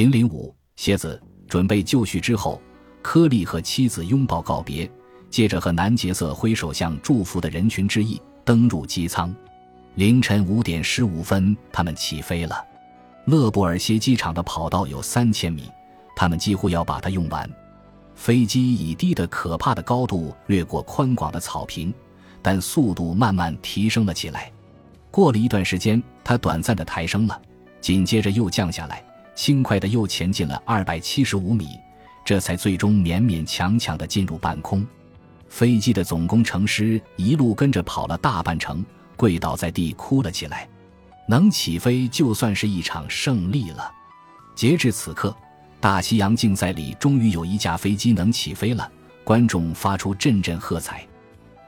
零零五蝎子准备就绪之后，柯利和妻子拥抱告别，接着和南杰瑟挥手向祝福的人群致意，登入机舱。凌晨五点十五分，他们起飞了。勒布尔歇机场的跑道有三千米，他们几乎要把它用完。飞机以低得可怕的高度掠过宽广的草坪，但速度慢慢提升了起来。过了一段时间，它短暂的抬升了，紧接着又降下来，轻快的又前进了二百七十五米，这才最终勉勉强强的进入半空。飞机的总工程师一路跟着跑了大半程。跪倒在地哭了起来，能起飞就算是一场胜利了。截至此刻，大西洋竞赛里终于有一架飞机能起飞了，观众发出阵阵喝彩。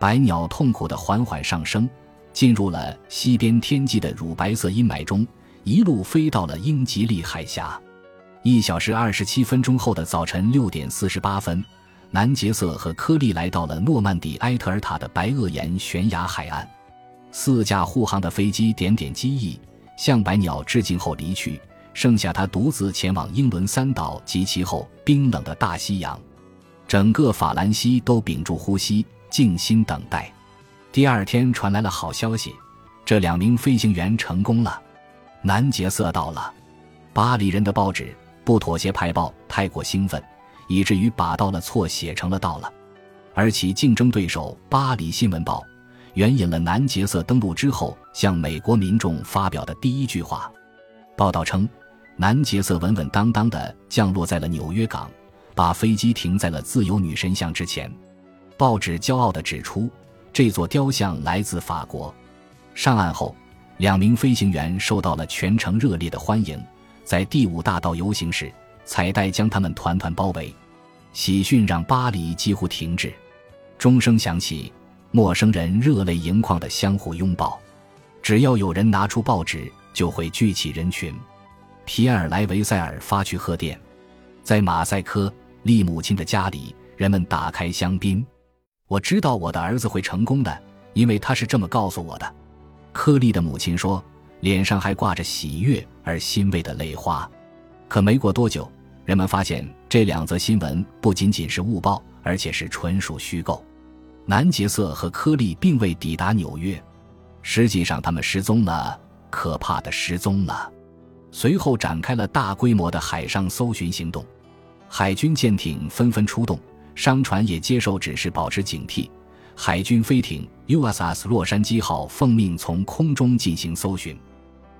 白鸟痛苦地缓缓上升，进入了西边天际的乳白色阴霾中，一路飞到了英吉利海峡。一小时二十七分钟后的早晨六点四十八分，南杰瑟和科利来到了诺曼底埃特尔塔的白垩岩悬崖海岸。四架护航的飞机点点机翼，向白鸟致敬后离去，剩下他独自前往英伦三岛及其后冰冷的大西洋。整个法兰西都屏住呼吸，静心等待。第二天传来了好消息，这两名飞行员成功了。南杰瑟到了。巴黎人的报纸《不妥协派报》太过兴奋，以至于把到了错写成了到了，而其竞争对手《巴黎新闻报》。援引了南杰瑟登陆之后向美国民众发表的第一句话。报道称，南杰瑟稳稳当当地降落在了纽约港，把飞机停在了自由女神像之前。报纸骄傲地指出，这座雕像来自法国。上岸后，两名飞行员受到了全城热烈的欢迎。在第五大道游行时，彩带将他们团团包围。喜讯让巴黎几乎停滞。钟声响起。陌生人热泪盈眶的相互拥抱，只要有人拿出报纸，就会聚起人群。皮埃尔·莱维塞尔发去贺电，在马赛克利母亲的家里，人们打开香槟。我知道我的儿子会成功的，因为他是这么告诉我的。柯利的母亲说，脸上还挂着喜悦而欣慰的泪花。可没过多久，人们发现这两则新闻不仅仅是误报，而且是纯属虚构。南杰瑟和柯利并未抵达纽约，实际上他们失踪了，可怕的失踪了。随后展开了大规模的海上搜寻行动，海军舰艇纷纷出动，商船也接受指示保持警惕。海军飞艇 USS 洛杉矶号奉命从空中进行搜寻。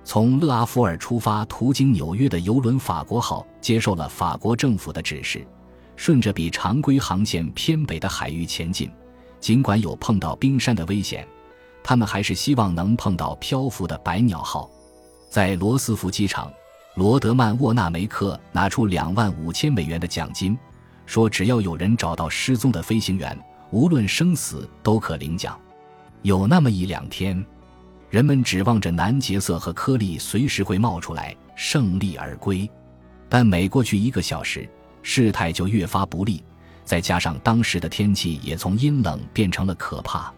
从勒阿弗尔出发途经纽约的游轮法国号接受了法国政府的指示，顺着比常规航线偏北的海域前进。尽管有碰到冰山的危险，他们还是希望能碰到漂浮的百鸟号。在罗斯福机场，罗德曼沃纳梅克拿出两万五千美元的奖金，说只要有人找到失踪的飞行员，无论生死都可领奖。有那么一两天，人们指望着南杰瑟和科利随时会冒出来，胜利而归。但每过去一个小时，事态就越发不利。再加上当时的天气也从阴冷变成了可怕，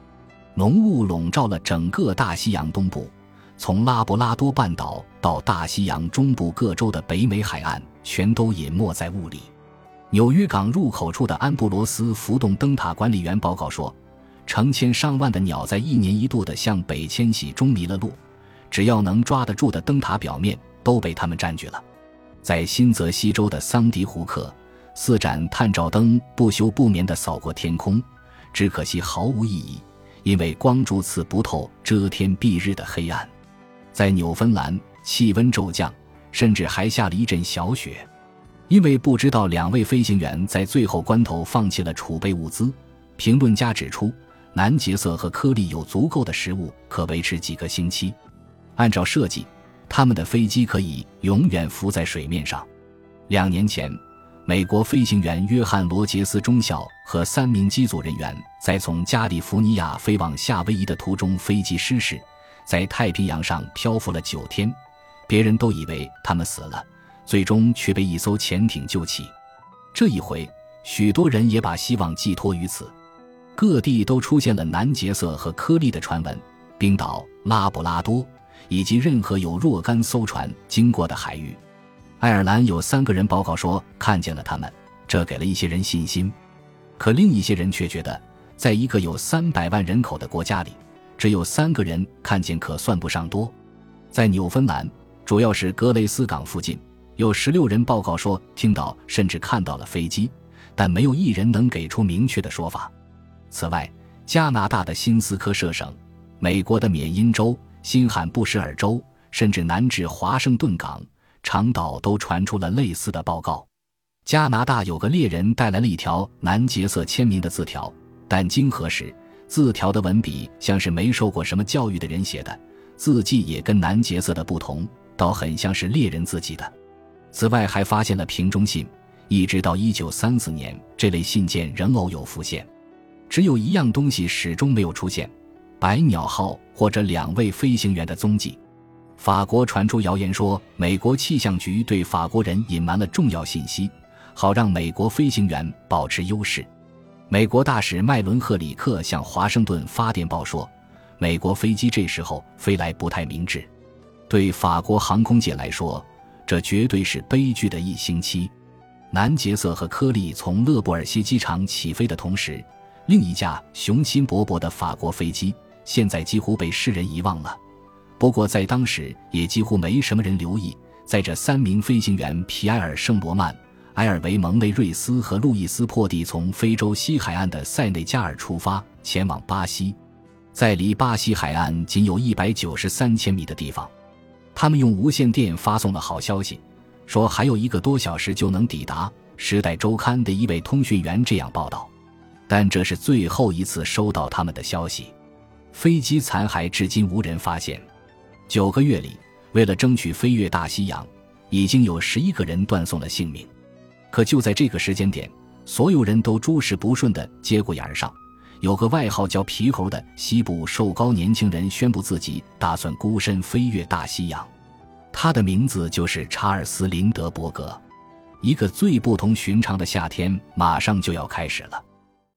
浓雾笼罩了整个大西洋东部，从拉布拉多半岛到大西洋中部各州的北美海岸，全都隐没在雾里。纽约港入口处的安布罗斯浮动灯塔管理员报告说，成千上万的鸟在一年一度的向北迁徙中迷了路，只要能抓得住的灯塔表面都被它们占据了。在新泽西州的桑迪胡克。四盏探照灯不休不眠地扫过天空，只可惜毫无意义，因为光柱刺不透遮天蔽日的黑暗。在纽芬兰，气温骤降，甚至还下了一阵小雪。因为不知道两位飞行员在最后关头放弃了储备物资，评论家指出，南杰瑟和科利有足够的食物可维持几个星期。按照设计，他们的飞机可以永远浮在水面上。两年前。美国飞行员约翰·罗杰斯中校和三名机组人员在从加利福尼亚飞往夏威夷的途中，飞机失事，在太平洋上漂浮了九天。别人都以为他们死了，最终却被一艘潜艇救起。这一回，许多人也把希望寄托于此。各地都出现了南杰瑟和科利的传闻，冰岛、拉布拉多以及任何有若干艘船经过的海域。爱尔兰有三个人报告说看见了他们，这给了一些人信心。可另一些人却觉得，在一个有三百万人口的国家里，只有三个人看见可算不上多。在纽芬兰，主要是格雷斯港附近，有十六人报告说听到甚至看到了飞机，但没有一人能给出明确的说法。此外，加拿大的新斯科舍省、美国的缅因州、新罕布什尔州，甚至南至华盛顿港、长岛，都传出了类似的报告。加拿大有个猎人带来了一条南杰瑟签名的字条，但经核实，字条的文笔像是没受过什么教育的人写的，字迹也跟南杰瑟的不同，倒很像是猎人自己的。此外，还发现了瓶中信，一直到一九三四年，这类信件仍偶有浮现。只有一样东西始终没有出现：百鸟号或者两位飞行员的踪迹。法国传出谣言说，美国气象局对法国人隐瞒了重要信息。好让美国飞行员保持优势。美国大使麦伦赫里克向华盛顿发电报说，美国飞机这时候飞来不太明智。对法国航空界来说，这绝对是悲剧的一星期。南杰瑟和科利从勒布尔西机场起飞的同时，另一架雄心勃勃的法国飞机现在几乎被世人遗忘了。不过在当时也几乎没什么人留意，在这三名飞行员皮埃尔·圣罗曼。埃尔维蒙内瑞斯和路易斯破蒂从非洲西海岸的塞内加尔出发，前往巴西，在离巴西海岸仅有一百九十三千米的地方，他们用无线电发送了好消息，说还有一个多小时就能抵达。《时代周刊》的一位通讯员这样报道，但这是最后一次收到他们的消息。飞机残骸至今无人发现。九个月里，为了争取飞越大西洋，已经有十一个人断送了性命。可就在这个时间点，所有人都诸事不顺的节骨眼上，有个外号叫“皮猴”的西部瘦高年轻人宣布自己打算孤身飞越大西洋。他的名字就是查尔斯·林德伯格。一个最不同寻常的夏天马上就要开始了。